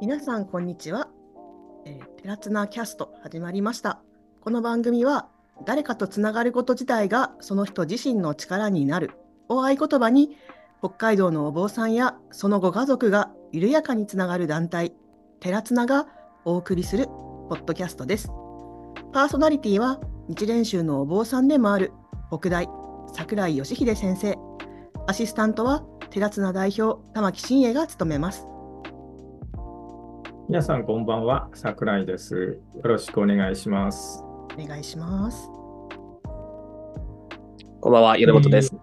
皆さんこんにちは、えー、テラツナキャスト始まりました。この番組は誰かとつながること自体がその人自身の力になる。を合言葉に北海道のお坊さんやそのご家族が緩やかにつながる団体テラツナがお送りするポッドキャストです。パーソナリティは日蓮宗のお坊さんでもある北大桜井義秀先生。アシスタントは寺綱代表玉木真栄が務めます。皆さんこんばんは桜井です。よろしくお願いします。お願いします。こんばんは米本です、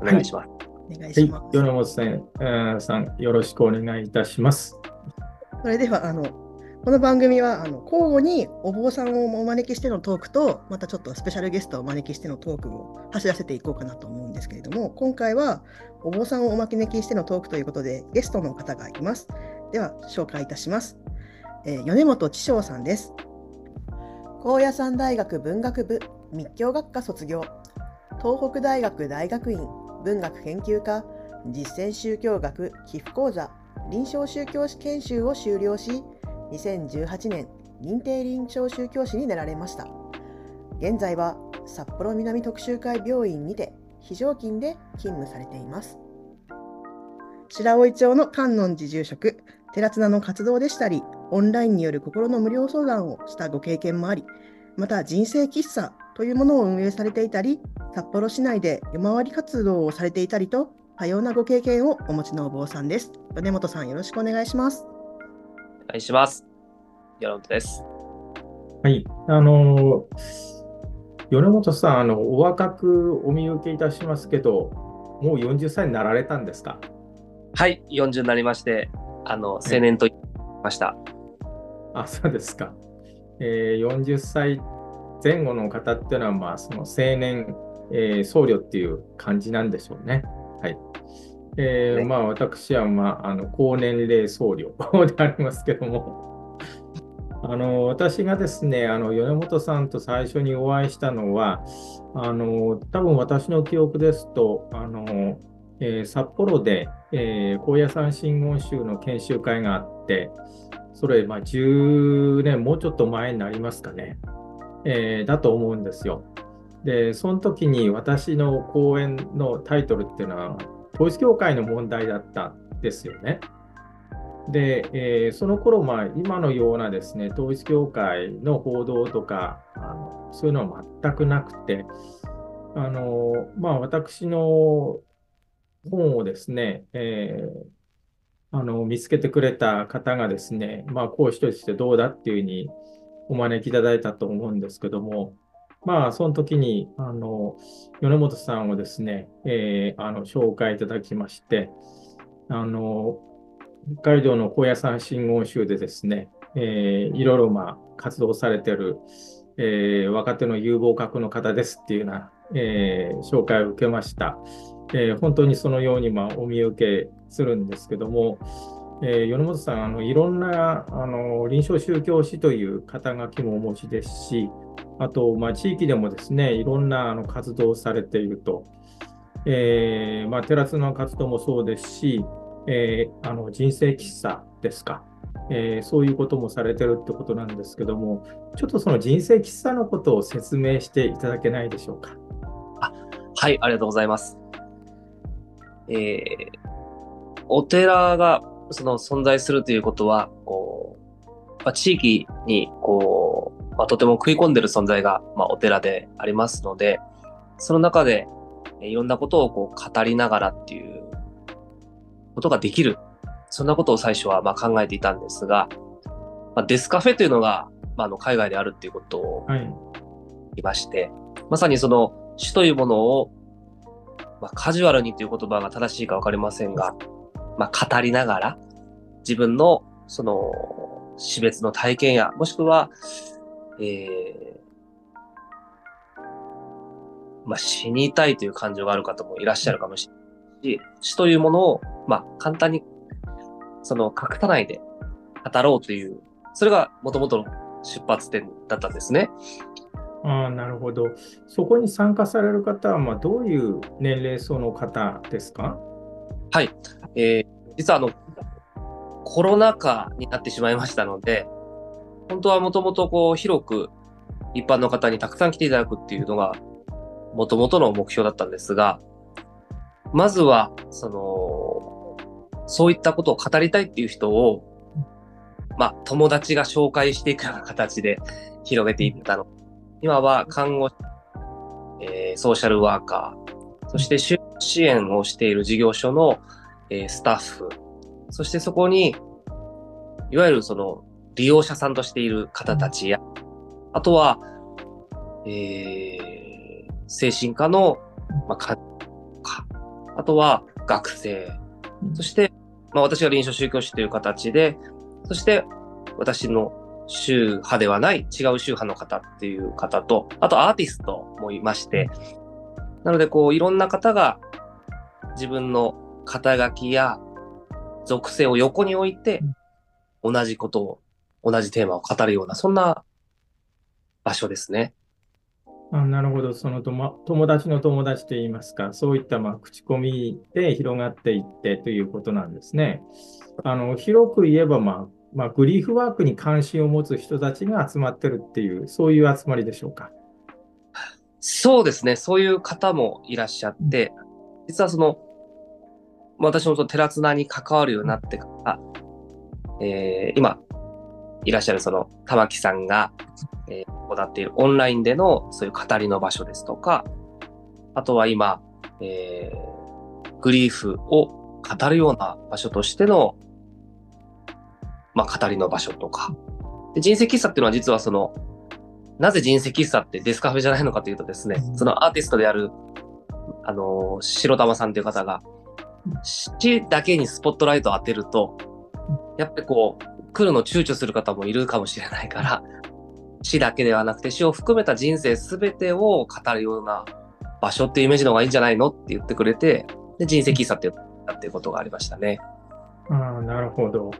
お願いします、お願いします、はい、米本さん,、えー、さんよろしくお願いいたします。それではあのこの番組はあの交互にお坊さんをお招きしてのトークとまたちょっとスペシャルゲストをお招きしてのトークを走らせていこうかなと思うんですけれども今回はお坊さんをお招きしてのトークということでゲストの方がいます。では紹介いたします。えー、米本千章さんです。高野山大学文学部密教学科卒業。東北大学大学院文学研究科。実践宗教学寄付講座。臨床宗教師研修を修了し2018年認定臨床宗教師になられました。現在は札幌南特集会病院にて非常勤で勤務されています。白老町の観音寺住職寺綱の活動でしたりオンラインによる心の無料相談をしたご経験もありまた人生喫茶というものを運営されていたり札幌市内で夜回り活動をされていたりと多様なご経験をお持ちのお坊さんです米本さんよろしくお願いしますお願いします。米本です。はい。あの、米本さん、あの、お若くお見受けいたしますけど、もう40歳になられたんですか？はい、40になりまして、あの、青年と言いました。あ、そうですか。えー、40歳前後の方っていうのは、まあ、その青年、えー、僧侶っていう感じなんでしょうね。はい。えー、まあ私は、まあ、あの高年齢僧侶 でありますけどもあの私がですねあの米本さんと最初にお会いしたのはあの多分私の記憶ですとあの、えー、札幌で、えー、高野山真言宗の研修会があってそれ、まあ、10年もうちょっと前になりますかね、えー、だと思うんですよ。でその時に私の講演のタイトルっていうのは統一教会の問題だったんですよね。で、えー、その頃、まあ、今のようなですね、統一教会の報道とか、あのそういうのは全くなくて、あのまあ、私の本をですね、えー、あの見つけてくれた方がですね、まあ、講師としてどうだっていうふうにお招きいただいたと思うんですけども、まあ、その時に、あの、米本さんをですね、えー、あの、紹介いただきまして、あの、北海道の高野山真言宗でですね、えー、いろいろ、まあ、活動されてる、えー、若手の有望格の方ですっていうような、えー、紹介を受けました。えー、本当にそのように、まあ、お見受けするんですけども、えー、米本さんあの、いろんなあの臨床宗教師という肩書きもお持ちですし、あと、まあ、地域でもですね、いろんなあの活動をされていると。えーまあ、テラツの活動もそうですし、えー、あの人生喫茶ですか、えー、そういうこともされてるってことなんですけども、ちょっとその人生喫茶のことを説明していただけないでしょうか。あはい、ありがとうございます。えー、お寺がその存在するということは、こうまあ、地域にこうまあ、とても食い込んでる存在が、まあ、お寺でありますので、その中で、いろんなことをこう語りながらっていうことができる。そんなことを最初はまあ考えていたんですが、まあ、デスカフェというのが、まあ、あの海外であるっていうことを言いまして、はい、まさにその死というものを、まあ、カジュアルにという言葉が正しいかわかりませんが、まあ、語りながら自分のその死別の体験や、もしくはえー、まあ、死にたいという感情がある方もいらっしゃるかもしれないし、死というものを、まあ、簡単に、その、隠さないで語ろうという、それがもともとの出発点だったんですね。あなるほど。そこに参加される方は、まあ、どういう年齢層の方ですか？はい。えー、実はあの、コロナ禍になってしまいましたので、本当はもともとこう広く一般の方にたくさん来ていただくっていうのが、もともとの目標だったんですが、まずは、その、そういったことを語りたいっていう人を、まあ、友達が紹介していくような形で広げていったの。今は看護師、えー、ソーシャルワーカー、そして支援をしている事業所の、えー、スタッフ、そしてそこに、いわゆるその利用者さんとしている方たちや、あとは、えー、精神科の、まあ、か、あとは学生、そして、まあ、私が臨床宗教師という形で、そして私の宗派ではない違う宗派の方っていう方と、あとアーティストもいまして、なのでこういろんな方が自分の肩書きや属性を横に置いて、同じことを、同じテーマを語るような、そんな場所ですね。あなるほど、その友達の友達といいますか、そういったまあ口コミで広がっていってということなんですね。あの広く言えば、まあまあ、グリーフワークに関心を持つ人たちが集まってるっていう、そういう集まりでしょうか。そうですね、そういう方もいらっしゃって、実はその、私もその寺綱に関わるようになってから、えー、今、いらっしゃるその玉木さんが、えー、行っているオンラインでのそういう語りの場所ですとか、あとは今、えー、グリーフを語るような場所としての、まあ、語りの場所とか。で人生喫茶っていうのは実はその、なぜ人生喫茶ってデスカフェじゃないのかというとですね、そのアーティストである、あのー、白玉さんという方が、死だけにスポットライトを当てると、やっぱりこう、来るの躊躇する方もいるかもしれないから、死だけではなくて死を含めた人生すべてを語るような場所っていうイメージの方がいいんじゃないのって言ってくれて、で、人生喫茶って言ったっていうことがありましたね。ああ、なるほど。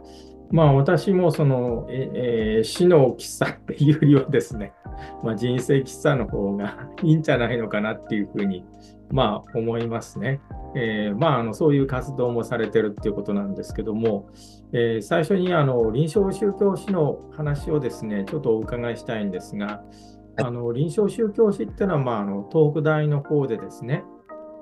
まあ私もその、えー、死の喫茶っていうよりはですね、まあ、人生喫茶の方が いいんじゃないのかなっていうふうに、まあ思いますね。えー、まああのそういう活動もされてるっていうことなんですけども、えー、最初にあの臨床宗教史の話をですね、ちょっとお伺いしたいんですが、あの臨床宗教史っていうのは、まあ、あの東北大の方でですね、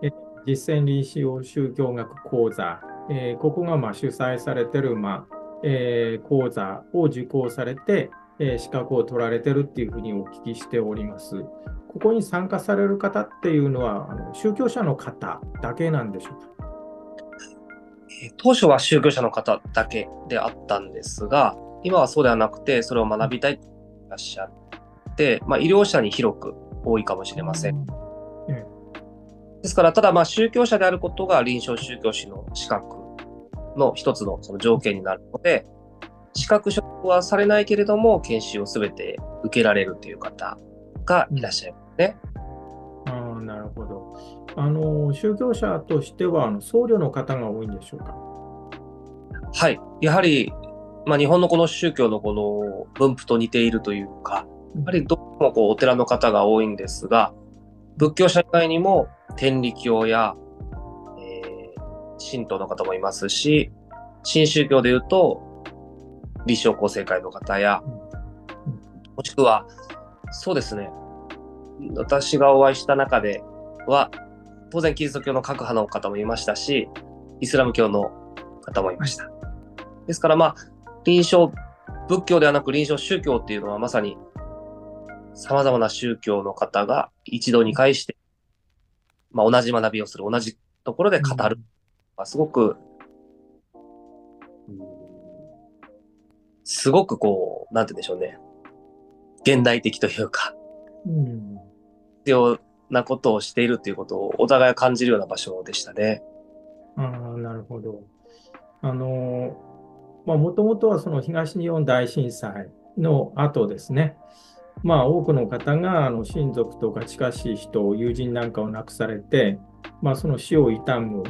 え実践臨床宗教学講座、えー、ここがまあ主催されてる、まあえー、講座を受講されて、えー、資格を取られてるっていうふうにお聞きしております。ここに参加される方っていうのは、あの宗教者の方だけなんでしょうか？当初は宗教者の方だけであったんですが、今はそうではなくて、それを学びたいといらっしゃって、まあ、医療者に広く多いかもしれません。うん、ですから、ただ、まあ、宗教者であることが臨床宗教師の資格の一つのその条件になるので、資格取得はされないけれども、研修をすべて受けられるという方がいらっしゃいますね。うん、あなるほど。あの宗教者としてはあの僧侶の方が多いんでしょうか？はい、やはり、まあ、日本のこの宗教のこの分布と似ているというか、やはりどこもこうお寺の方が多いんですが、仏教者以外にも天理教や、えー、神道の方もいますし、新宗教でいうと、立正厚生会の方や、もしくは、そうですね、私がお会いした中では、当然キリスト教の各派の方もいましたし、イスラム教の方もいました。ですからまあ、臨床、仏教ではなく臨床宗教っていうのはまさに様々な宗教の方が一度に会して、まあ同じ学びをする、同じところで語る。すごく、すごくこう、なんて言うんでしょうね。現代的というか、うん、必要なことをしているということをお互い感じるような場所でしたね。ああ、なるほど。あの、まあ、もともとはその東日本大震災の後ですね、まあ、多くの方があの親族とか近しい人、友人なんかを亡くされて、まあ、その死を悼む、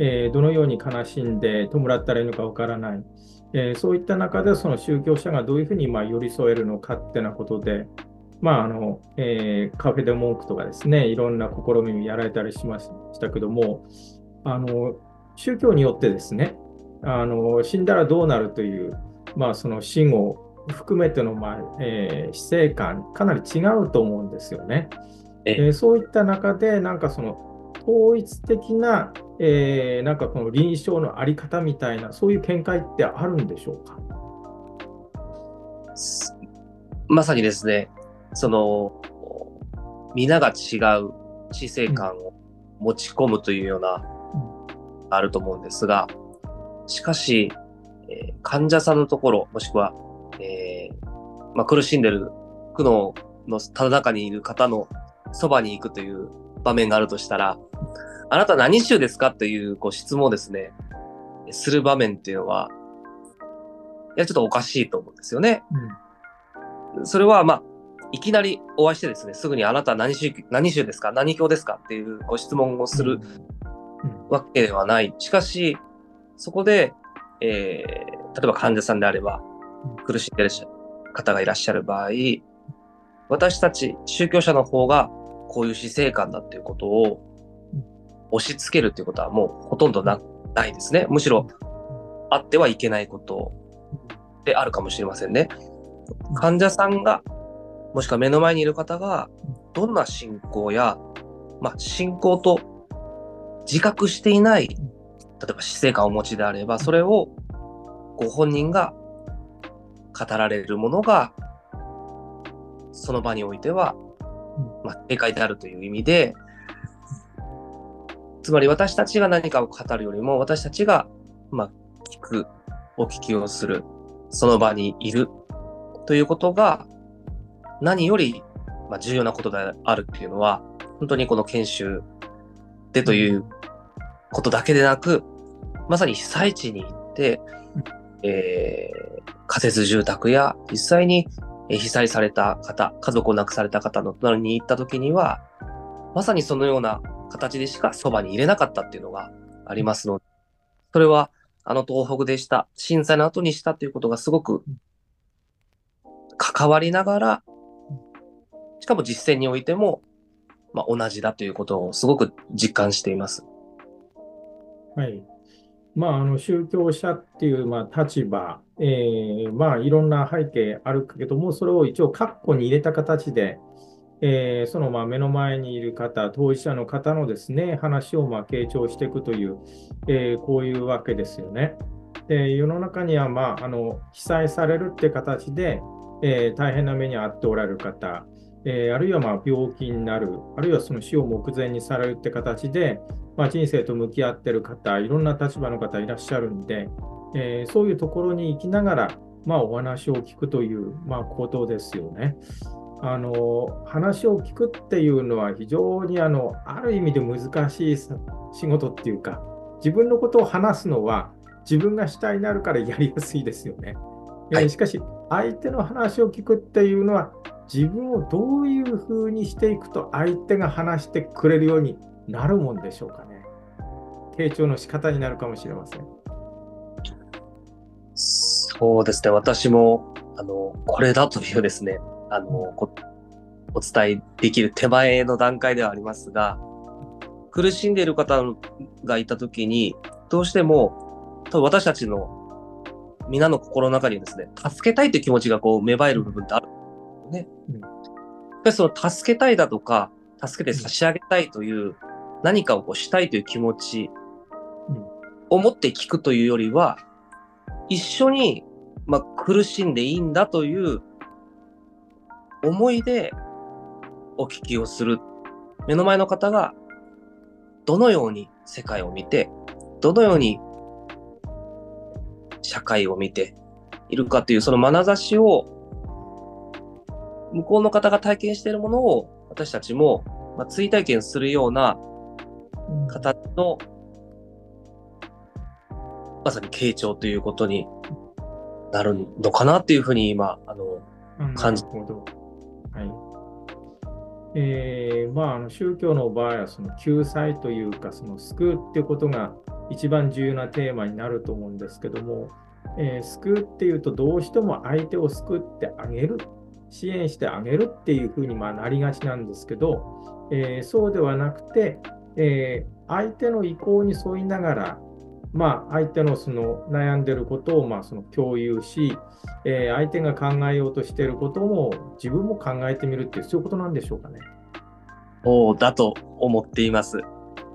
えー、どのように悲しんで弔ったらいいのかわからない、えー、そういった中でその宗教者がどういうふうにまあ寄り添えるのかってなことで、まああのえー、カフェで文句とかですね、いろんな試みをやられたりしましたけども、あの宗教によってですね、あの死んだらどうなるという、まあ、その死後含めての、まあえー、死生観、かなり違うと思うんですよね。えー、そういった中で、なんかその統一的な、えー、なんかこの臨床のあり方みたいな、そういう見解ってあるんでしょうか？まさにですね、その、皆が違う死生観を持ち込むというような、あると思うんですが、しかし、えー、患者さんのところ、もしくは、えー、まあ、苦しんでる苦悩のただ中にいる方のそばに行くという場面があるとしたら、あなた何種ですか？というこう質問をですね、する場面っていうのは、いや、ちょっとおかしいと思うんですよね。うん、それは、まあ、いきなりお会いしてですね、すぐにあなた何種、何種ですか？何教ですか？っていうご質問をするわけではない。しかし、そこで、えー、例えば患者さんであれば、苦しんでる方がいらっしゃる場合、私たち宗教者の方がこういう死生観だっていうことを押し付けるっていうことはもうほとんどないですね。むしろあってはいけないことであるかもしれませんね。患者さんがもしくは目の前にいる方が、どんな信仰や、まあ、信仰と自覚していない、例えば死生観をお持ちであれば、それをご本人が語られるものが、その場においては、まあ、正解であるという意味で、つまり私たちが何かを語るよりも、私たちが、まあ、聞く、お聞きをする、その場にいるということが、何より、まあ、重要なことであるっていうのは、本当にこの研修でということだけでなく、まさに被災地に行って、えー、仮設住宅や実際に被災された方、家族を亡くされた方の隣に行った時には、まさにそのような形でしかそばに入れなかったっていうのがありますので、それはあの東北でした、震災の後にしたということがすごく関わりながら、しかも実践においても、まあ、同じだということをすごく実感しています。はい。まあ、あの宗教者っていう、まあ、立場、えー、まあ、いろんな背景あるけども、それを一応、括弧に入れた形で、えー、そのまあ目の前にいる方、当事者の方のですね話をまあ傾聴していくという、えー、こういうわけですよね。で世の中には、まあ、あの被災されるって形で、えー、大変な目に遭っておられる方、えー、あるいはまあ病気になる、あるいはその死を目前にされるって形で、まあ、人生と向き合ってる方、いろんな立場の方いらっしゃるんで、えー、そういうところに行きながら、まあ、お話を聞くという、まあ、ことですよね。あの話を聞くっていうのは非常にあのある意味で難しい仕事っていうか自分のことを話すのは自分が主体になるからやりやすいですよね。はい、しかし相手の話を聞くっていうのは自分をどういうふうにしていくと相手が話してくれるようになるもんでしょうかね。傾聴の仕方になるかもしれません。そうですね、私もあのこれだというですね、あのお伝えできる手前の段階ではありますが、苦しんでいる方がいたときに、どうしても私たちの皆の心の中にですね、助けたいという気持ちがこう芽生える部分ってあるね。うん、でその助けたいだとか、助けて差し上げたいという、何かをこうしたいという気持ちを持って聞くというよりは、一緒に、まあ、苦しんでいいんだという思いでお聞きをする。目の前の方がどのように世界を見て、どのように社会を見ているかというその眼差しを向こうの方が体験しているものを私たちも、まあ、追体験するような形の、まさに傾聴ということになるのかなっていうふうに今、あの、感じ。なるほど。はい。えー、まあ、あの宗教の場合はその救済というかその救うっていうことが一番重要なテーマになると思うんですけども、えー、救うっていうとどうしても相手を救ってあげる支援してあげるっていうふうにまなりがちなんですけど、えー、そうではなくて、えー、相手の意向に沿いながら、まあ、相手のその悩んでることをまあその共有し、えー、相手が考えようとしていることも自分も考えてみるっていう、そういうことなんでしょうかね。そうだと思っています。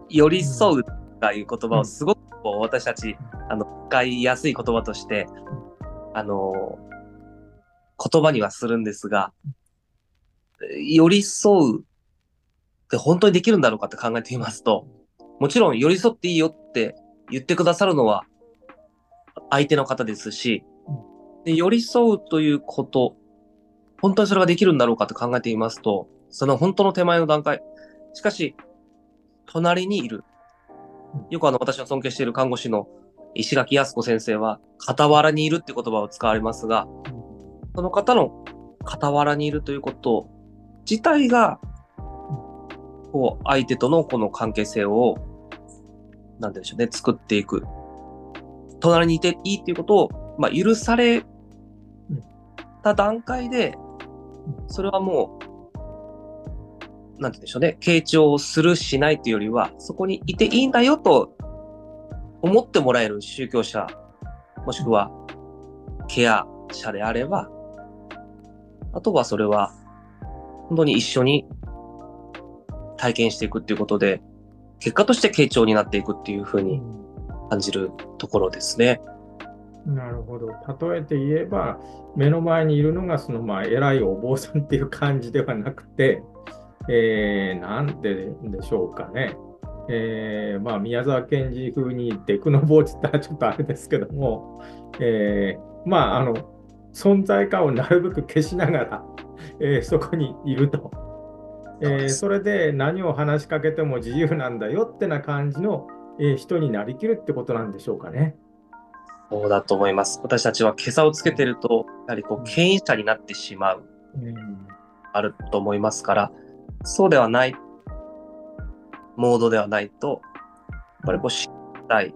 寄り添うという言葉をすごく私たち、あの使いやすい言葉として、あの言葉にはするんですが、寄り添うって本当にできるんだろうかって考えてみますと、もちろん寄り添っていいよって言ってくださるのは相手の方ですし、で寄り添うということ、本当にそれができるんだろうかって考えてみますと、その本当の手前の段階。しかし、隣にいる。よくあの、私の尊敬している看護師の石垣康子先生は、傍らにいるって言葉を使われますが、その方の傍らにいるということ自体が、こう、相手とのこの関係性を、なんでしょうね、作っていく。隣にいていいっていうことを、まあ、許された段階で、それはもう、なんて言うんでしょうね、傾聴するしないというよりは、そこにいていいんだよと思ってもらえる宗教者、もしくはケア者であれば、あとはそれは、本当に一緒に体験していくっていうことで、結果として傾聴になっていくっていうふうに感じるところですね。なるほど。例えて言えば、目の前にいるのが、その、まあ、偉いお坊さんっていう感じではなくて、えー、なんてでしょうかね。えー、まあ、宮沢賢治風にデクノボーチって言ったらちょっとあれですけども、えー、まあ、あの、存在感をなるべく消しながら、えー、そこにいると。えー、それで何を話しかけても自由なんだよってな感じの、えー、人になりきるってことなんでしょうかね。そうだと思います。私たちは今朝をつけてると、やはりこう、権威者になってしまう、うん、あると思いますから、そうではない、モードではないと、やっぱりこう知りたい、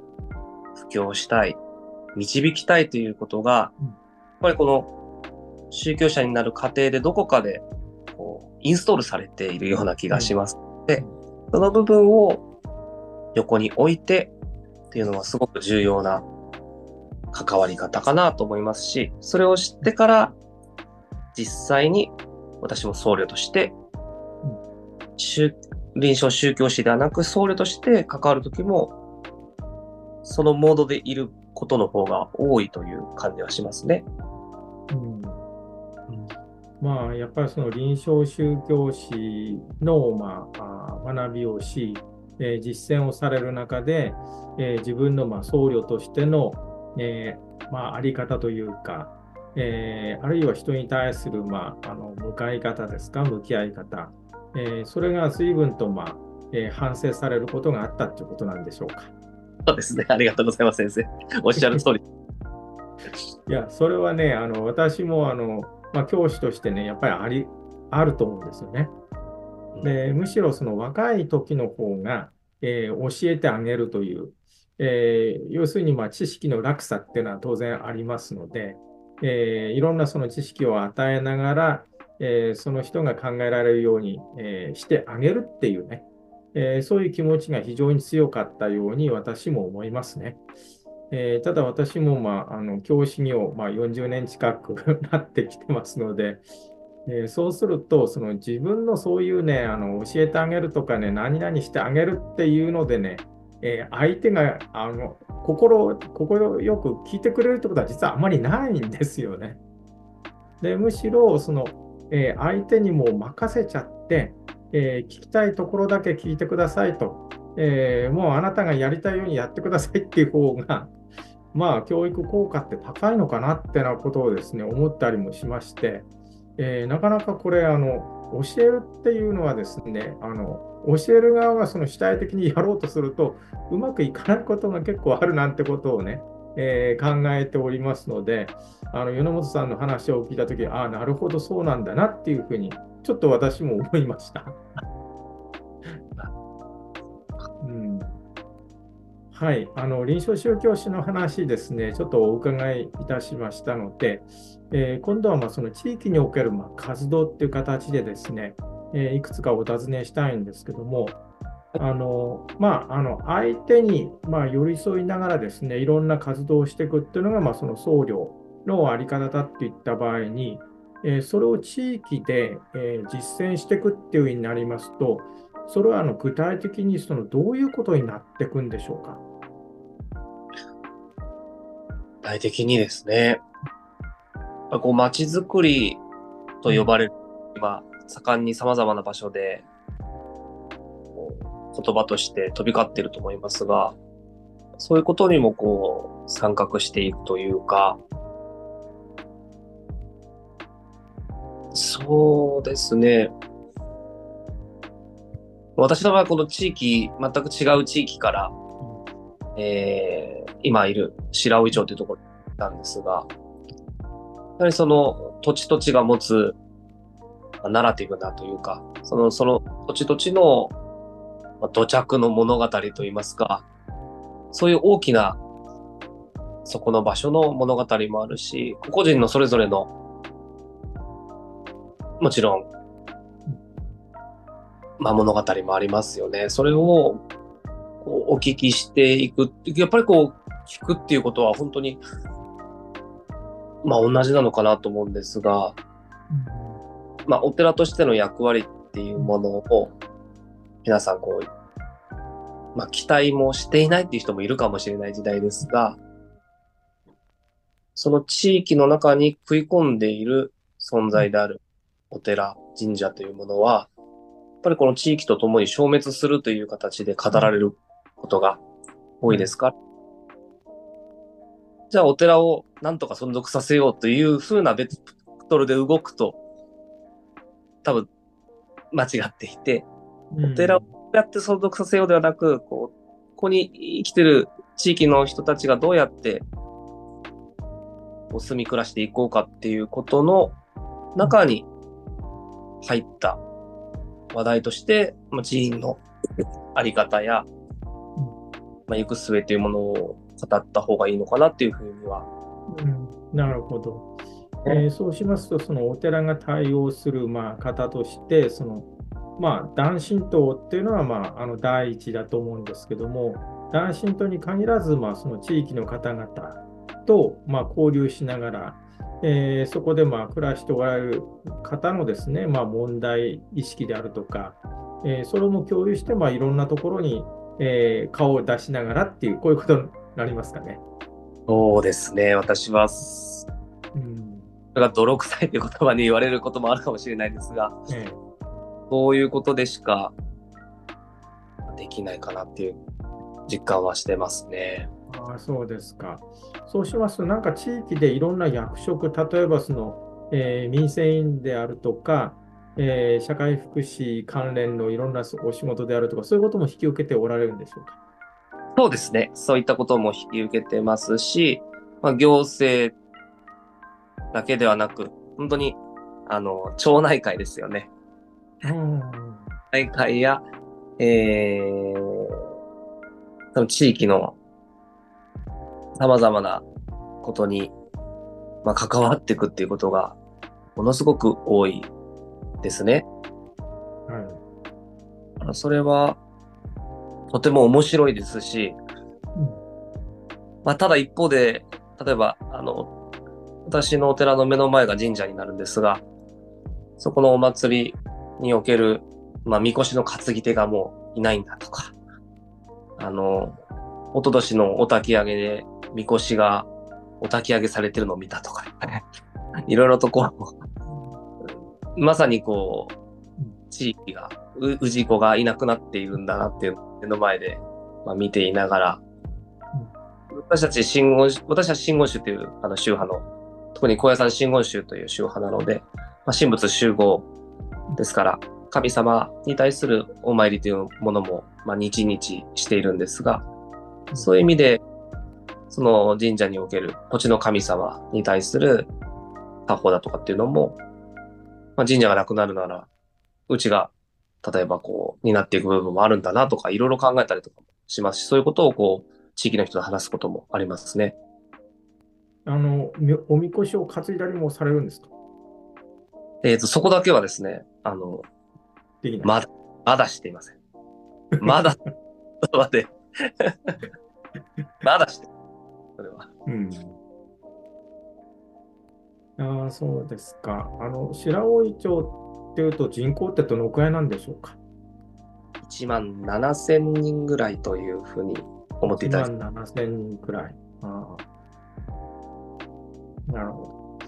布教したい、導きたいということが、やっぱりこの宗教者になる過程でどこかでインストールされているような気がします。で、その部分を横に置いてっていうのはすごく重要な関わり方かなと思いますし、それを知ってから実際に私も僧侶として臨床宗教師ではなく僧侶として関わるときも、そのモードでいることの方が多いという感じはしますね。うん、まあ、やっぱりその臨床宗教師の、まあ、学びをし、えー、実践をされる中で、えー、自分の、まあ、僧侶としての、えーまあ、あり方というか、えー、あるいは人に対する、まあ、あの向かい方ですか、向き合い方、えー、それが随分と、まあえー、反省されることがあったということなんでしょうか。そうですね。ありがとうございます、先生。おっしゃる通り。いや、それはね、あの私もあの、まあ、教師としてね、やっぱりありあると思うんですよね。でむしろその若い時の方が、えー、教えてあげるという、えー、要するにまあ知識の落差っていうのは当然ありますので、えー、いろんなその知識を与えながら、えー、その人が考えられるように、えー、してあげるっていうね、えー、そういう気持ちが非常に強かったように私も思いますね。えただ私も、まあ、あの教師業、まあ、40年近く なってきてますので、えそうするとその自分のそういうねあの教えてあげるとかね何々してあげるっていうのでね、え相手があの心心よく聞いてくれるってことは実はあまりないんですよね。でむしろそのえ、相手にも任せちゃって、え、聞きたいところだけ聞いてくださいと、えー、もうあなたがやりたいようにやってくださいっていう方が、まあ、教育効果って高いのかなってなことをですね、思ったりもしまして、えなかなかこれ、あの、教えるっていうのはですね、あの、教える側がその主体的にやろうとすると、うまくいかないことが結構あるなんてことをね、えー、考えておりますので、あの米本さんの話を聞いたとき、ああ、なるほど、そうなんだなっていうふうに、ちょっと私も思いました。はい、あの臨床宗教師の話ですね、ちょっとお伺いいたしましたので、えー、今度はまその地域におけるま活動っていう形でですね、えー、いくつかお尋ねしたいんですけども、あのまあ、あの相手に、ま、寄り添いながらですねいろんな活動をしていくっていうのが、まあ、その僧侶の在り方だっていった場合に、えー、それを地域で、え、実践していくっていうふうになりますとそれはあの具体的にそのどういうことになっていくんでしょうか？体的にですねこう街づくりと呼ばれる、今盛んにさまざまな場所で言葉として飛び交っていると思いますが、そういうことにもこう参画していくというか、そうですね。私の場合はこの地域、全く違う地域から、えー、今いる白老町というところなんですが、やはりその土地土地が持つナラティブなというか、そのその土地土地の、土着の物語といいますか、そういう大きな、そこの場所の物語もあるし、個々人のそれぞれの、もちろん、まあ、物語もありますよね。それをこうお聞きしていく。やっぱりこう、聞くっていうことは本当に、まあ同じなのかなと思うんですが、まあお寺としての役割っていうものを皆さんこう、まあ、期待もしていないっていう人もいるかもしれない時代ですが、その地域の中に食い込んでいる存在であるお寺、神社というものは、やっぱりこの地域と共に消滅するという形で語られることが多いですか、じゃあお寺をなんとか存続させようというふうなベクトルで動くと、多分間違っていて、お寺をやって相続させようではなく、こう、ここに生きてる地域の人たちがどうやってお住み暮らしていこうかっていうことの中に入った話題として、まあ、寺院のあり方や、まあ、行く末というものを語った方がいいのかなっていうふうには。うん、なるほど。えー、そうしますと、そのお寺が対応する、まあ、方として、そのまあ、男神道っていうのは、まあ、あの第一だと思うんですけども、男神道に限らず、まあ、その地域の方々と、まあ、交流しながら、えー、そこでまあ暮らしておられる方のですね、まあ、問題意識であるとか、えー、それも共有して、まあ、いろんなところに、えー、顔を出しながらっていう、こういうことになりますかね。そうですね、私は、うん、それが泥臭いという言葉に言われることもあるかもしれないですが、えーそういうことでしかできないかなっていう実感はしてますね。ああそうですか。そうしますと、なんか地域でいろんな役職、例えばその、えー、民生委員であるとか、えー、社会福祉関連のいろんなお仕事であるとか、そういうことも引き受けておられるんでしょうか？そうですね。そういったことも引き受けてますし、まあ、行政だけではなく、本当に、あの、町内会ですよね。大会や、えー、その地域の様々なことに、まあ、関わっていくっていうことが、ものすごく多いですね。はい。それは、とても面白いですし、うん、まあ、ただ一方で、例えば、あの、私のお寺の目の前が神社になるんですが、そこのお祭りにおける、まあ、みこしの担ぎ手がもういないんだとか、あの、おととしのお焚き上げで、みこしがお焚き上げされてるのを見たとか、いろいろとこう、まさにこう、地域が、氏子がいなくなっているんだなっていう目の前で、まあ、見ていながら、私たち真言、私たち真言宗というあの宗派の、特に高野山真言宗という宗派なので、まあ、神仏集合ですから、神様に対するお参りというものも、まあ、日々しているんですが、そういう意味で、その神社における土地の神様に対する作法だとかっていうのも、まあ、神社がなくなるなら、うちが、例えばこう、になっていく部分もあるんだなとか、いろいろ考えたりとかもしますし、そういうことをこう、地域の人と話すこともありますね。あの、おみこしを担いだりもされるんですか？えっ、ー、と、そこだけはですね、あの、まだ、まだしていません。まだ、まだして、それは。うん。ああ、そうですか。あの、白老町っていうと人口ってどのくらいなんでしょうか？1万7000人ぐらいというふうに思っていただき1万7000人くらい。ああなるほど。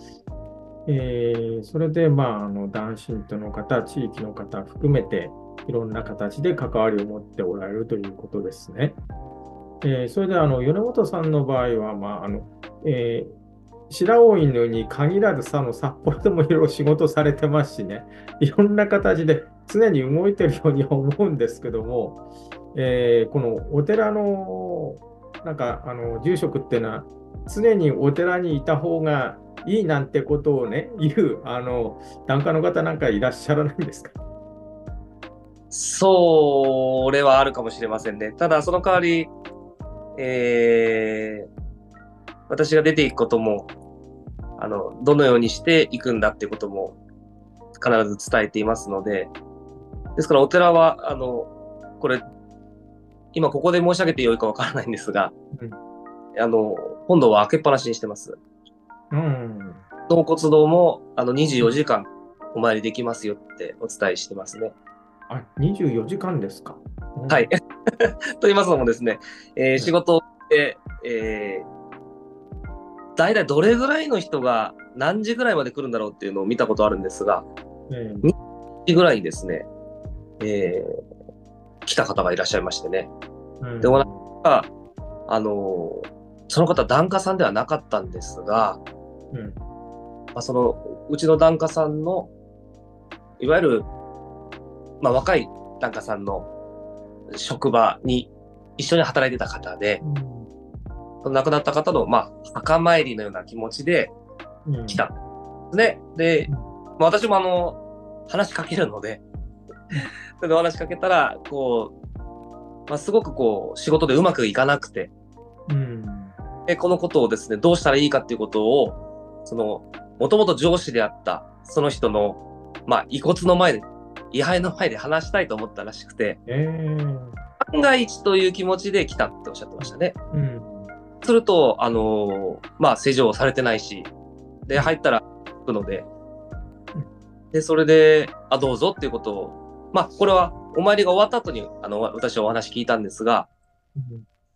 えーそれで、まあ、あの男信徒の方、地域の方含めて、いろんな形で関わりを持っておられるということですね。えーそれで、あの米本さんの場合は、まああのえー白老のに限らず、さの札幌でもいろいろ仕事されてますしね、いろんな形で常に動いてるようには思うんですけども、えーこのお寺のなんかあの住職っていうのは常にお寺にいた方がいいなんてことをね言うあの檀家の方なんかいらっしゃらないんですか？それはあるかもしれませんね。ただ、その代わり、えー私が出ていくことも、あの、どのようにしていくんだっていうことも必ず伝えていますので、ですからお寺は、あの、これ、今ここで申し上げてよいかわからないんですが、うんあの、本堂は開けっぱなしにしてます。うん。納骨堂も、あの、24時間お参りできますよってお伝えしてますね。あ、24時間ですか。うんはい。と言いますのもですね、えー仕事で、えー大体どれぐらいの人が何時ぐらいまで来るんだろうっていうのを見たことあるんですが、え2時ぐらいにですね、えー来た方がいらっしゃいましてね。えうん。でもああのーその方、檀家さんではなかったんですが、うん。まあ、そのうちの檀家さんの、いわゆる、まあ、若い檀家さんの職場に一緒に働いてた方で、亡くなった方の、まあ、墓参りのような気持ちでうん。来た。んですね。で、うん。まあ、私もあの、話しかけるので、それでお話しかけたら、こう、まあ、すごくこう、仕事でうまくいかなくて、うん。でこのことをですね、どうしたらいいかっていうことを、その、もともと上司であった、その人の、まあ、遺骨の前で、位牌の前で話したいと思ったらしくて、ええ万が一という気持ちで来たっておっしゃってましたね。うんすると、あのーまあ、施錠されてないし、で、入ったら行くので、で、それで、あ、どうぞっていうことを、まあ、これは、お参りが終わった後に、あの、私はお話聞いたんですが、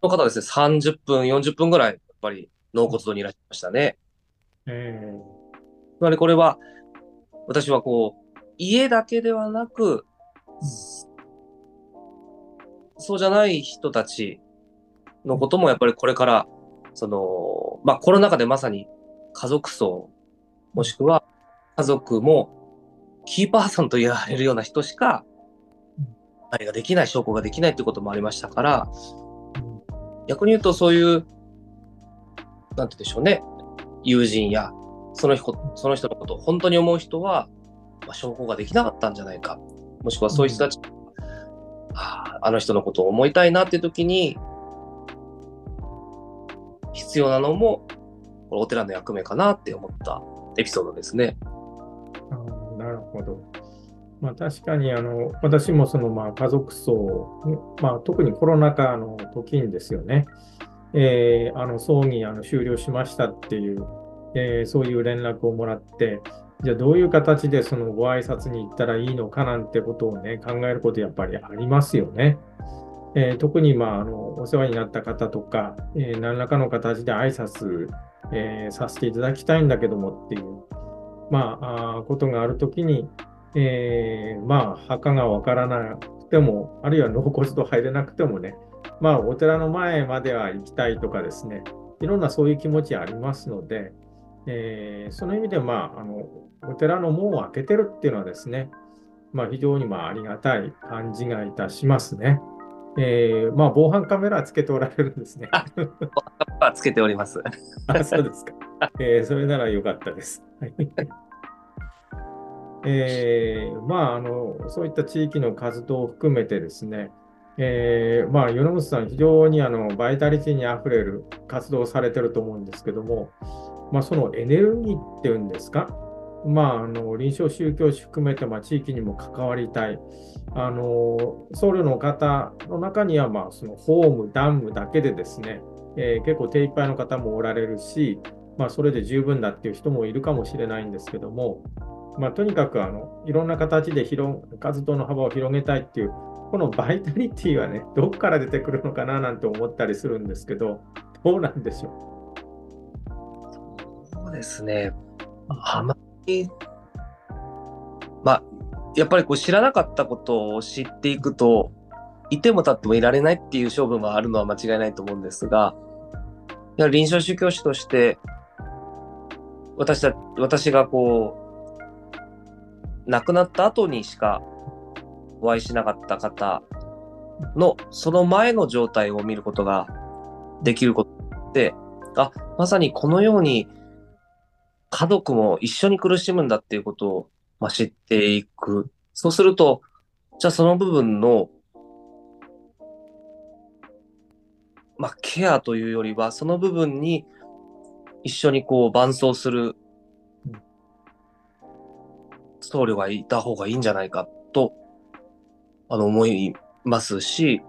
その方はですね、30分、40分ぐらい、やっぱり、納骨堂にいらっしゃいましたね。えつまりこれは、私はこう、家だけではなく、そうじゃない人たちのこともやっぱりこれから、その、まあコロナ禍でまさに家族層、もしくは家族もキーパーソンと言われるような人しか、あれができない、証拠ができないということもありましたから、逆に言うとそういう、なんて言うんでしょうね、友人やその人その人のことを本当に思う人は、まあ、証拠ができなかったんじゃないか。もしくはそういう人たち、あああの人のことを思いたいなっていう時に、必要なのも、これお寺の役目かなって思ったエピソードですね。あなるほど。まあ、確かにあの私もそのまあ家族層、まあ、特にコロナ禍の時にですよね、えーあの葬儀あの終了しましたっていう、えーそういう連絡をもらって、じゃあどういう形でそのご挨拶に行ったらいいのかなんてことをね、考えることやっぱりありますよね。えー特に、まあ、あのお世話になった方とか、えー何らかの形で挨拶、えーさせていただきたいんだけどもっていう、まあ、あことがあるときに、えまあ、墓がわからなくても、あるいは納骨堂入れなくてもね、まあ、お寺の前までは行きたいとかですね、いろんなそういう気持ちありますので、えその意味で、まあ、あのお寺の門を開けてるっていうのはですね、まあ、非常にまあありがたい感じがいたしますね。えーまあ、防犯カメラつけておられるんですね。あつけております。あ、そうですか。えーそれならよかったです。はい えーまあ、あの、そういった地域の活動を含めてですね、えーまあ、米本さん、非常にあのバイタリティにあふれる活動をされてると思うんですけども、まあ、そのエネルギーっていうんですか、まあ、あの臨床宗教師含めて、まあ、地域にも関わりたい、あの僧侶の方の中には、まあ、そのホーム、ダムだけでですね、えー、結構手一杯の方もおられるし、まあ、それで十分だっていう人もいるかもしれないんですけども、まあ、とにかくあのいろんな形で広活動の幅を広げたいっていう、このバイタリティはね、どこから出てくるのかななんて思ったりするんですけど、どうなんでしょう？そうですね。あままあ、やっぱりこう知らなかったことを知っていくと、いても立ってもいられないっていう勝負もあるのは間違いないと思うんですが、や臨床宗教師として、私た私がこう、亡くなった後にしかお会いしなかった方の、その前の状態を見ることができることって、あ、まさにこのように家族も一緒に苦しむんだっていうことを、まあ、知っていく。そうすると、じゃあその部分の、まあ、ケアというよりは、その部分に一緒にこう伴走する僧侶がいた方がいいんじゃないかと、あの、思いますし、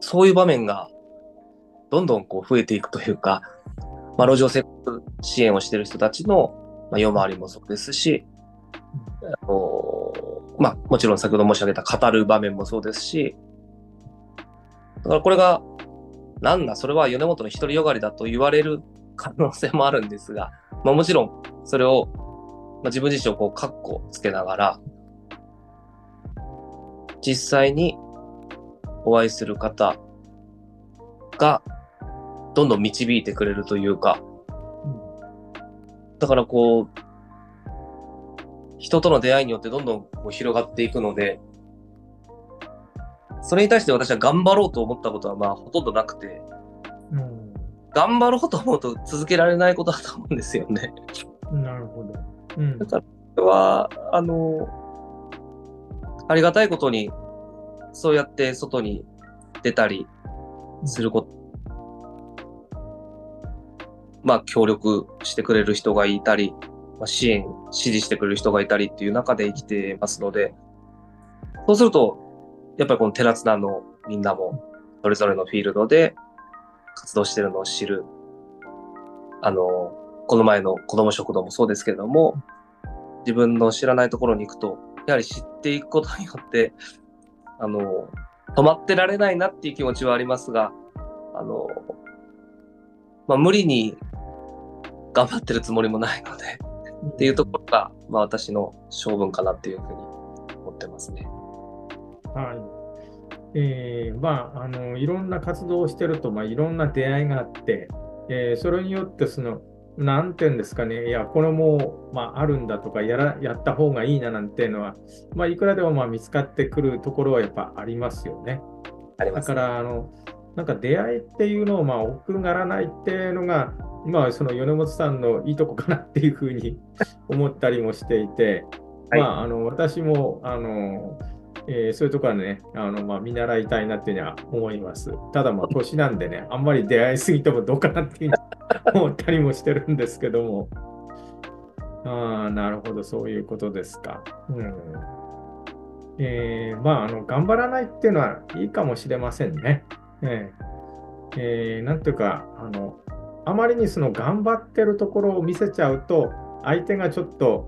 そういう場面がどんどんこう増えていくというか、まあ、路上生活支援をしている人たちの、まあ、夜回りもそうですし、あのまあ、もちろん先ほど申し上げた語る場面もそうですし、だからこれが、なんだ、それは米本の独りよがりだと言われる可能性もあるんですが、まあ、もちろんそれを、まあ、自分自身をこう、カッコつけながら、実際にお会いする方がどんどん導いてくれるというか、だからこう、人との出会いによってどんどんこう広がっていくので、それに対して私は頑張ろうと思ったことはまあほとんどなくて、うん、頑張ろうと思うと続けられないことだと思うんですよね。なるほど。うん、だから、これは、あの、ありがたいことに、そうやって外に出たりすることまあ、協力してくれる人がいたり、まあ、支援、支持してくれる人がいたりっていう中で生きてますので、そうすると、やっぱりこの寺津南のみんなも、それぞれのフィールドで活動してるのを知る。あの、この前の子供食堂もそうですけれども、自分の知らないところに行くと、やはり知っていくことによって、あの、止まってられないなっていう気持ちはありますが、あの、まあ、無理に頑張ってるつもりもないので、っていうところが、まあ、私の性分かなっていうふうに思ってますね。はいえー、まあ、あのいろんな活動をしてると、まあ、いろんな出会いがあって、えー、それによってその、なんていうんですかね、いや、これも、まあ、あるんだとかやら、やった方がいいななんていうのは、まあ、いくらでもまあ見つかってくるところはやっぱありますよね。あります、ね、だからあの、なんか出会いっていうのをまあ奥がらないっていうのが、まあその米本さんのいいとこかなっていうふうに 思ったりもしていて、はい、まああの私もあの、えー、そういうところはね、あのまあ、見習いたいなっていうのは思います。ただまあ年なんでね、あんまり出会いすぎてもどうかなっていう 思ったりもしてるんですけども。ああ、なるほど、そういうことですか。うんえー、まああの、頑張らないっていうのはいいかもしれませんね。えー、えー、なんていうか、あの、あまりにその頑張ってるところを見せちゃうと、相手がちょっと、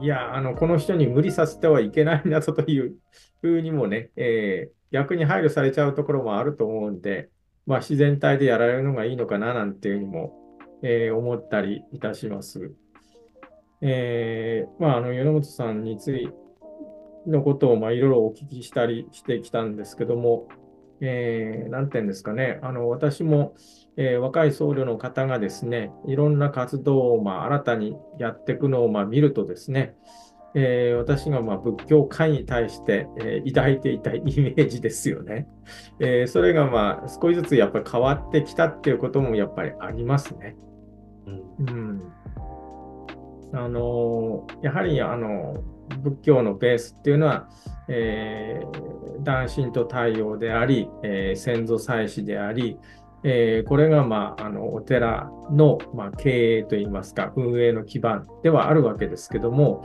いや、あの、この人に無理させてはいけないなというふうにもね、えー、逆に配慮されちゃうところもあると思うんで、まあ、自然体でやられるのがいいのかななんていうふうにも、えー、思ったりいたします。えー、まあ、あの、米本さんについてのことを、まあ、いろいろお聞きしたりしてきたんですけども、えー、なんていうんですかね、あの私も、えー、若い僧侶の方がですね、いろんな活動を、まあ、新たにやっていくのを、まあ、見るとですね、えー、私がまあ仏教界に対して、えー、抱いていたイメージですよね。えー、それがまあ少しずつやっぱり変わってきたっていうこともやっぱりありますね。うん、うん、あのやはりあの仏教のベースっていうのは、えー、男神と太陽であり、えー、先祖祭祀であり、えー、これが、まあ、あのお寺の、まあ、経営といいますか、運営の基盤ではあるわけですけども、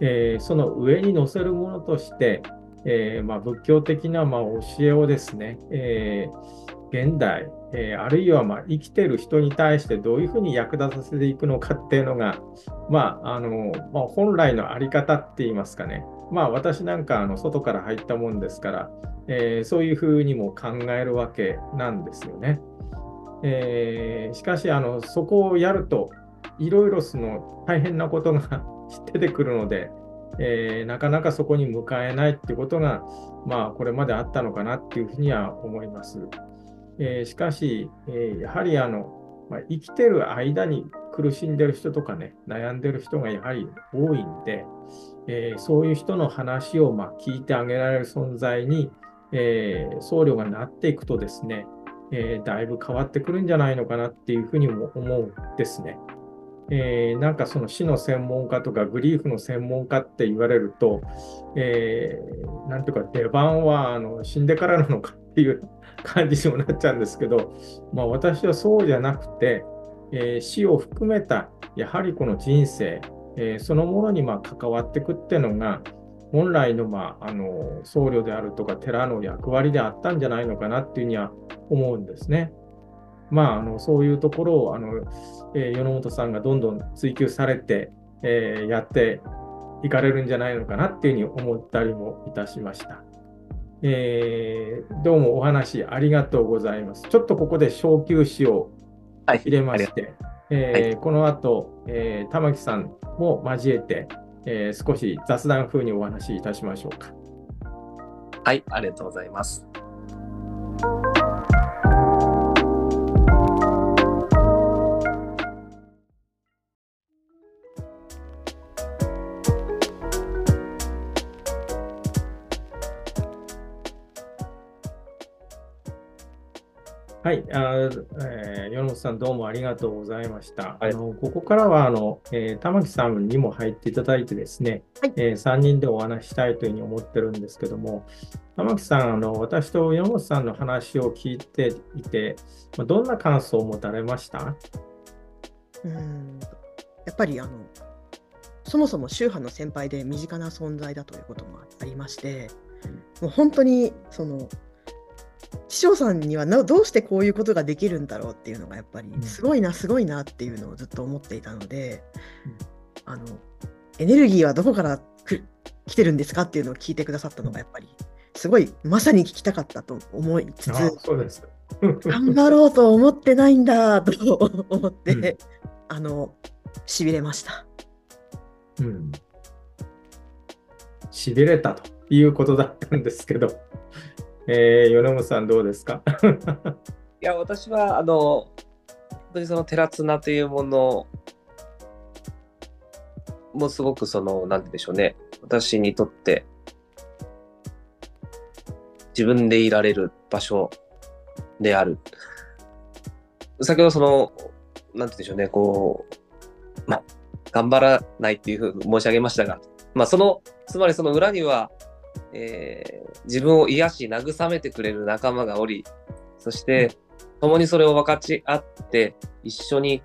え、その上に載せるものとして、え、まあ、仏教的なま教えをですね、え現代、えあるいはま生きてる人に対してどういうふうに役立たせていくのかっていうのが、まああのま本来の在り方って言いますかね、まあ、私なんかあの外から入ったもんですから、えそういうふうにも考えるわけなんですよね。えー、しかしあの、そこをやると、いろいろその大変なことが 出てくるので、えー、なかなかそこに向かえないってことが、まあ、これまであったのかなっていうふうには思います。えー、しかし、えー、やはりあの、まあ、生きてる間に苦しんでる人とかね、悩んでる人がやはり多いんで、えー、そういう人の話をまあ聞いてあげられる存在に、え僧侶がなっていくとですね、えだいぶ変わってくるんじゃないのかなっていうふうにも思うんですね。えー、なんかその死の専門家とかグリーフの専門家って言われると、えー、なんていうか出番はあの死んでからなのかっていう感じにもなっちゃうんですけど、まあ、私はそうじゃなくて、えー、死を含めたやはりこの人生、えそのものにま関わっていくっていうのが本来の,、まあ、あの僧侶であるとか寺の役割であったんじゃないのかなっていうには思うんですね。まあ、あのそういうところをあの、えー、米本さんがどんどん追求されて、えー、やっていかれるんじゃないのかなっていうふうに思ったりもいたしました。えー、どうもお話ありがとうございます。ちょっとここで小休止を入れまして、はい、えー、この後、えー、玉木さんも交えて、えー、少し雑談風にお話しいたしましょうか。はい、ありがとうございます。はい、あえー、米本さん、どうもありがとうございました。あのここからはあの、えー、玉木さんにも入っていただいてですね、はい、えー、3人でお話したいというふうに思ってるんですけども、玉木さん、あの私と米本さんの話を聞いていて、まあ、どんな感想を持たれました？うんやっぱりあのそもそも宗派の先輩で身近な存在だということもありまして、もう本当にその師匠さんにはどうしてこういうことができるんだろうっていうのがやっぱりすごいなすごいなっていうのをずっと思っていたので、うん、あのエネルギーはどこから来てるんですかっていうのを聞いてくださったのがやっぱりすごいまさに聞きたかったと思いつつ頑張ろうと思ってないんだと思って、うん、あのしびれました。うん、しびれたということだったんですけどえー、米本さんどうですか？いや、私は、あの、本当にその寺綱というものもすごくその、なんでしょうね、私にとって、自分でいられる場所である。先ほどその、なんてでしょうね、こう、ま頑張らないっていうふうに申し上げましたが、まあ、その、つまりその裏には、えー、自分を癒し慰めてくれる仲間がおりそして共にそれを分かち合って一緒に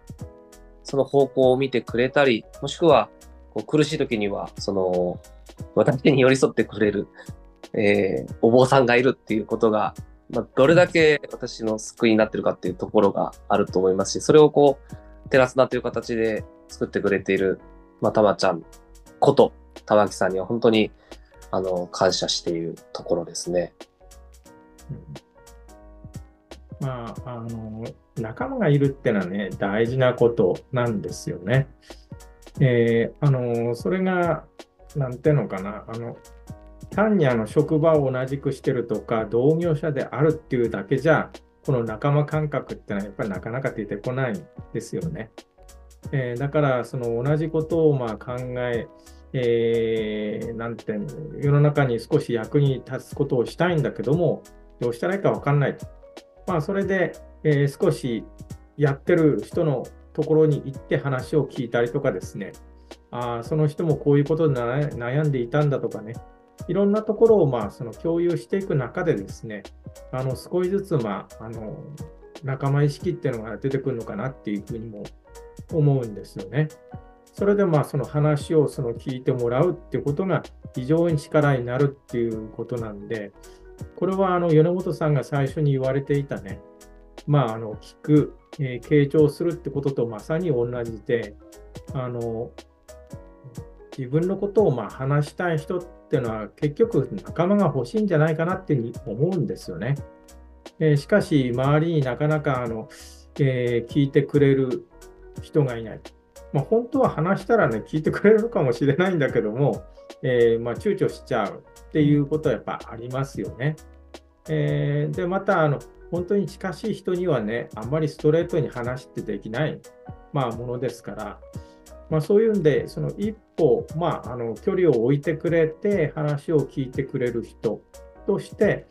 その方向を見てくれたりもしくはこう苦しい時にはその私に寄り添ってくれる、えー、お坊さんがいるっていうことが、まあ、どれだけ私の救いになってるかっていうところがあると思いますしそれをこうテラスナという形で作ってくれている、まあ、たまちゃんこと玉木さんには本当にあの、感謝しているところですね。うん、まあ、あの、仲間がいるってのはね、大事なことなんですよね。えー、あの、それが、なんていうのかな、あの、単にあの職場を同じくしてるとか、同業者であるっていうだけじゃ、この仲間感覚ってのはやっぱりなかなか出てこないんですよね。えー、だからその同じことをまあ考ええー、なんて世の中に少し役に立つことをしたいんだけども、どうしたらいいか分かんないと。まあ、それで、えー、少しやってる人のところに行って話を聞いたりとかですね、あその人もこういうことで悩んでいたんだとかね、いろんなところをまあその共有していく中でですね、あの少しずつまああの仲間意識っていうのが出てくるのかなっていうふうにも思うんですよね。それでまあその話をその聞いてもらうっていうことが非常に力になるっていうことなんで、これはあの米本さんが最初に言われていたね、まあ、あの聞く、えー、傾聴するってこととまさに同じで、あの自分のことをまあ話したい人っていうのは結局仲間が欲しいんじゃないかなっていうふうに思うんですよね。えー、しかし周りになかなかあの、えー、聞いてくれる人がいない。まあ、本当は話したらね、聞いてくれるかもしれないんだけども、えー、まあ、躊躇しちゃうっていうことはやっぱありますよね。えー、で、またあの、本当に近しい人にはね、あんまりストレートに話ってできない、まあ、ものですから、まあ、そういうんで、その一歩、まあ、あの距離を置いてくれて、話を聞いてくれる人として、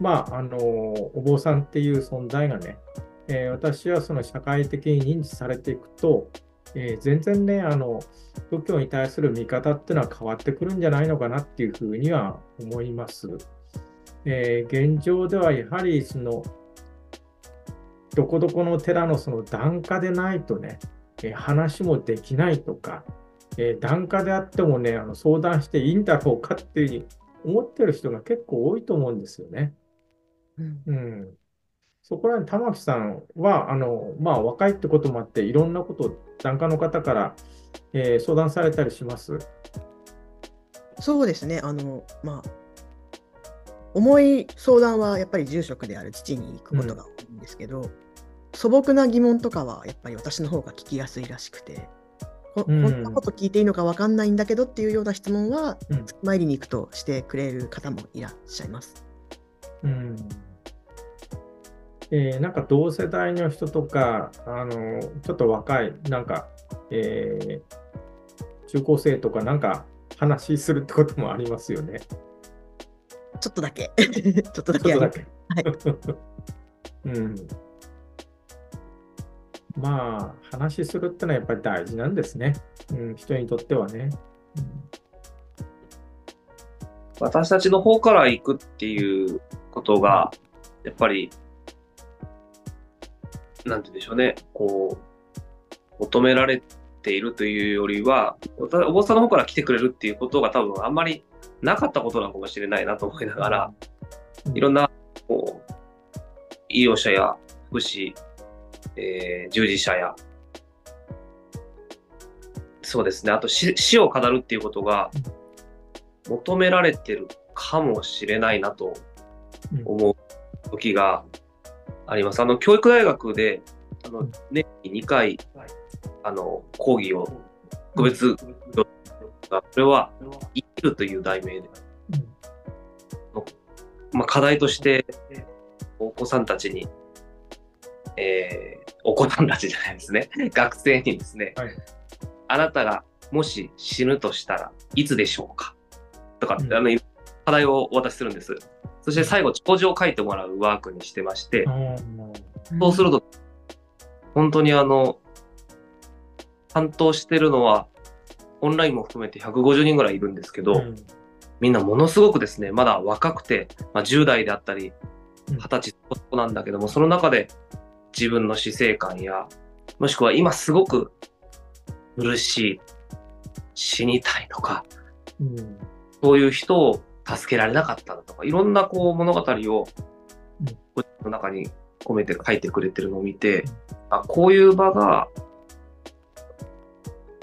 まあ、あのお坊さんっていう存在がね、えー、私はその社会的に認知されていくと、えー、全然ね、あの仏教に対する見方っていうのは変わってくるんじゃないのかなっていうふうには思います。えー、現状ではやはりそのどこどこの寺のその檀家でないとね、え話もできないとか、え檀家であってもね、あの相談していいんだろうかっていうふうに思ってる人が結構多いと思うんですよね。うん、うんそこら辺、玉木さんは、あのまあ、若いってこともあって、いろんなことを檀家の方から、えー、相談されたりします？そうですね、あのまあ、重い相談はやっぱり住職である父に行くことが多いんですけど、うん、素朴な疑問とかはやっぱり私の方が聞きやすいらしくて、こ、うん、こんなこと聞いていいのか分かんないんだけどっていうような質問は、うん、参りに行くとしてくれる方もいらっしゃいます。うんえー、なんか同世代の人とか、あのちょっと若い、なんか、えー、中高生とか、なんか話するってこともありますよね。ちょっとだけ。ちょっとだけ。はい、うん。まあ、話するってのはやっぱり大事なんですね。うん、人にとってはね。うん、私たちの方から行くっていうことが、やっぱりなんて言うんでしょうね、こう、求められているというよりは、お坊さんの方から来てくれるっていうことが多分あんまりなかったことなのかもしれないなと思いながら、いろんな、こう、医療者や福祉、えー、従事者や、そうですね、あと死を語るっていうことが求められてるかもしれないなと思う時があります。あの、教育大学で、あの、年に2回、あの、講義を、個別、これは、生きるという題名で、まあ、課題として、お子さんたちに、えー、お子さんたちじゃないですね、学生にですね、はい、あなたがもし死ぬとしたらいつでしょうか？とか、うん、あの課題をお渡しするんです。そして最後、長寿を書いてもらうワークにしてまして、そうすると、本当にあの、担当してるのは、オンラインも含めて150人ぐらいいるんですけど、うん、みんなものすごくですね、まだ若くて、まあ、10代であったり、20歳そこなんだけども、その中で自分の死生観や、もしくは今すごく苦しい、死にたいとか、うん、そういう人を助けられなかったとか、いろんなこう物語を、の中に込めて書いてくれてるのを見て、あこういう場が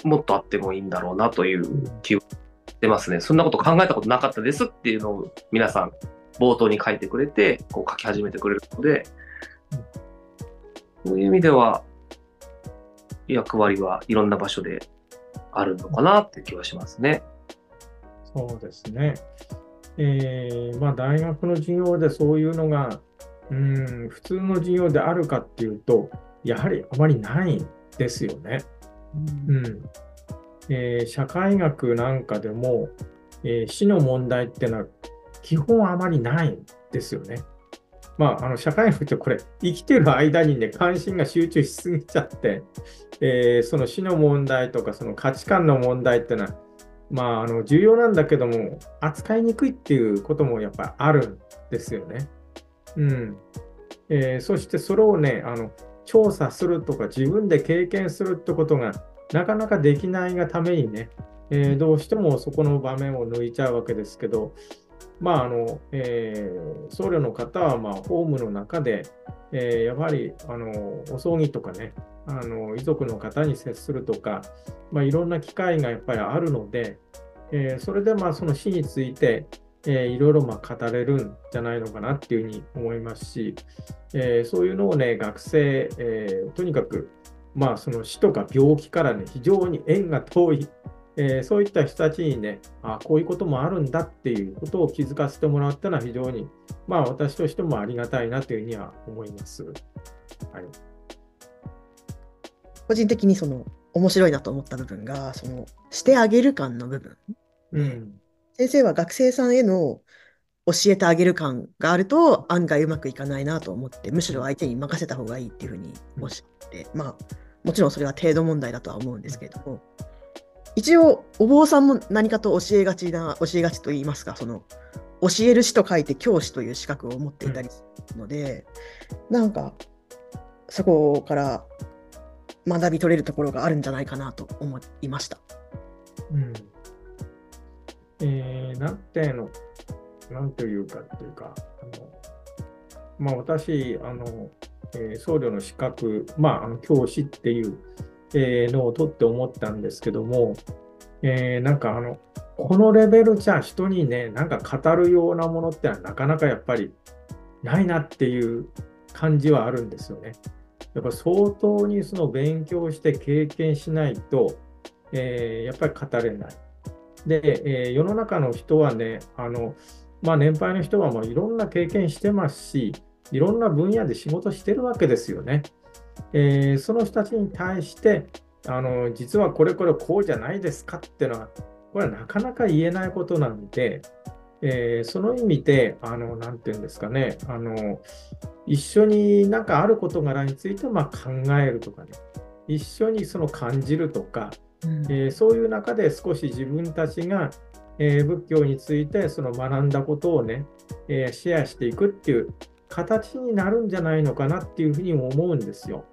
もっとあってもいいんだろうなという気をしてますね。そんなこと考えたことなかったですっていうのを皆さん冒頭に書いてくれて、こう書き始めてくれるので、そういう意味では役割はいろんな場所であるのかなっていう気はしますね。そうですね。えー、まあ、大学の授業でそういうのが、うん、普通の授業であるかっていうと、やはりあまりないんですよね。うん、えー、社会学なんかでも、えー、死の問題っていうのは基本あまりないんですよね。まあ、あの社会学ってこれ生きてる間にね関心が集中しすぎちゃって、えー、その死の問題とかその価値観の問題っていうのはまあ、あの重要なんだけども、扱いにくいっていうこともやっぱりあるんですよね。うん。えー、そしてそれをねあの調査するとか自分で経験するってことがなかなかできないがためにね、えー、どうしてもそこの場面を抜いちゃうわけですけど、まああのえー、僧侶の方は、まあ、ホームの中で、えー、やはりあのお葬儀とかねあの遺族の方に接するとか、まあ、いろんな機会がやっぱりあるので、えー、それでまあその死について、えー、いろいろまあ語れるんじゃないのかなっていうふうに思いますし、えー、そういうのをね学生、えー、とにかくまあその死とか病気からね非常に縁が遠い、えー、そういった人たちにねあこういうこともあるんだっていうことを気づかせてもらったのは非常にまあ私としてもありがたいなというふうには思います。はい個人的にその面白いなと思った部分が、そのしてあげる感の部分。うん、先生は学生さんへの教えてあげる感があると案外うまくいかないなと思って、むしろ相手に任せた方がいいっていうふうにおっしゃって、まあ、もちろんそれは程度問題だとは思うんですけれども、一応、お坊さんも何かと教えがちな、教えがちと言いますか、その、教える師と書いて教師という資格を持っていたりするので、なんか、そこから学び取れるところがあるんじゃないかなと思いました。うんえー、なんていうの、なんというかっていうか、あのまあ、私、あのえー、僧侶の資格、まあ、あの教師っていう、えー、のを取って思ったんですけども、えー、なんかあの、このレベルじゃ人にね、なんか語るようなものってのはなかなかやっぱりないなっていう感じはあるんですよね。やっぱ相当にその勉強して経験しないと、えー、やっぱり語れない。で、えー、世の中の人はね、あのまあ、年配の人はもういろんな経験してますし、いろんな分野で仕事してるわけですよね。えー、その人たちに対して、あの実はこれこれこうじゃないですかっていうのは、これはなかなか言えないことなんで、えー、その意味で、あの、なんていうんですかね、あの、一緒になんかある事柄についてまあ考えるとかね、一緒にその感じるとか、うん、えー、そういう中で少し自分たちが、えー、仏教についてその学んだことをね、えー、シェアしていくっていう形になるんじゃないのかなっていうふうに思うんですよ。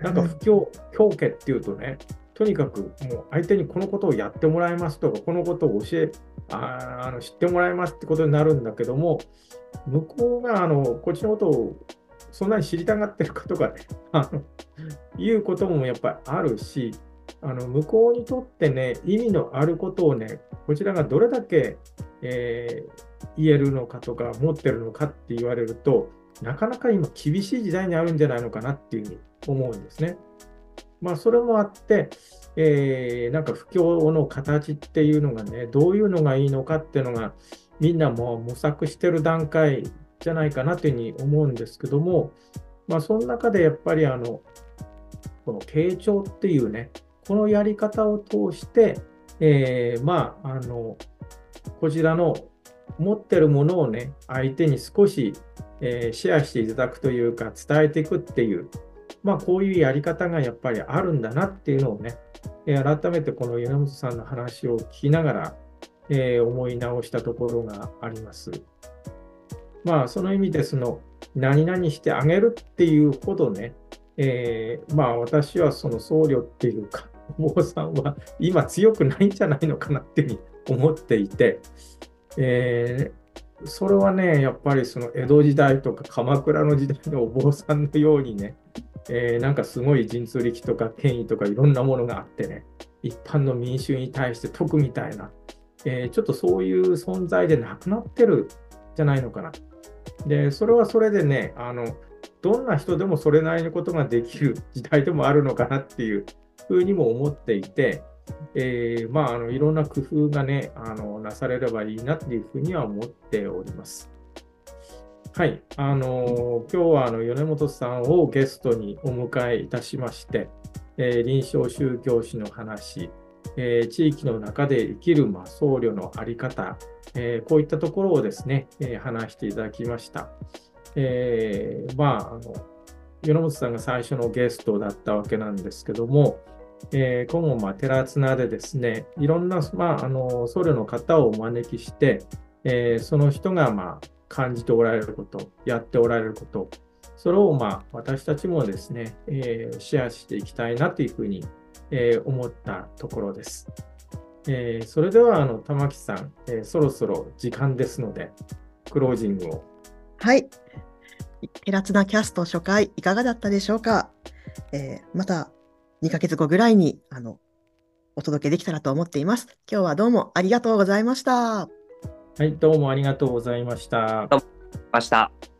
なんか不教、教家っていうとね、とにかくもう相手にこのことをやってもらいますとか、このことを教え、ああの知ってもらいますってことになるんだけども、向こうがあのこっちのことをそんなに知りたがってるかとかね、あのいうこともやっぱりあるし、あの向こうにとってね、意味のあることをね、こちらがどれだけ、えー、言えるのかとか、持ってるのかって言われると、なかなか今、厳しい時代にあるんじゃないのかなっていうふうに思うんですね。まあ、それもあって、えー、なんか不況の形っていうのがね、どういうのがいいのかっていうのが、みんなも模索してる段階じゃないかなというふうに思うんですけども、まあ、その中でやっぱりあの、この傾聴っていうね、このやり方を通して、えー、まあ、あの、こちらの持ってるものをね、相手に少し、えー、シェアしていただくというか、伝えていくっていう、まあ、こういうやり方がやっぱりあるんだなっていうのをね、えー、改めてこの米本さんの話を聞きながら、えー、思い直したところがあります。まあ、その意味でその、何々してあげるっていうほどね、えー、まあ私はその僧侶っていうか、お坊さんは今強くないんじゃないのかなっていうふうに思っていて、えー、それはね、やっぱりその江戸時代とか鎌倉の時代のお坊さんのようにね、えー、なんかすごい神通力とか権威とかいろんなものがあってね、一般の民衆に対して解くみたいな、えー、ちょっとそういう存在でなくなってるじゃないのかな。で、それはそれでね、あの、どんな人でもそれなりのことができる時代でもあるのかなっていうふうにも思っていて、えー、まあ、あのいろんな工夫がねあのなされればいいなっていうふうには思っております。はい、あの今日はあの米本さんをゲストにお迎えいたしまして、えー、臨床宗教史の話、えー、地域の中で生きる、ま、僧侶の在り方、えー、こういったところをですね、え話していただきました。えまあ、あの米本さんが最初のゲストだったわけなんですけども、え、今後、まあ、寺綱でですね、いろんな、まあ、あの僧侶の方をお招きして、えー、その人が、まあ、感じておられること、やっておられること、それをまあ私たちもですね、えー、シェアしていきたいなというふうに、えー、思ったところです。えー、それではあの玉木さん、えそろそろ時間ですので、クロージングを。はい。ケラツナキャスト初回いかがだったでしょうか、えまた2ヶ月後ぐらいにあのお届けできたらと思っています。今日はどうもありがとうございました。はい、どうもありがとうございました。どうもありがとうございました。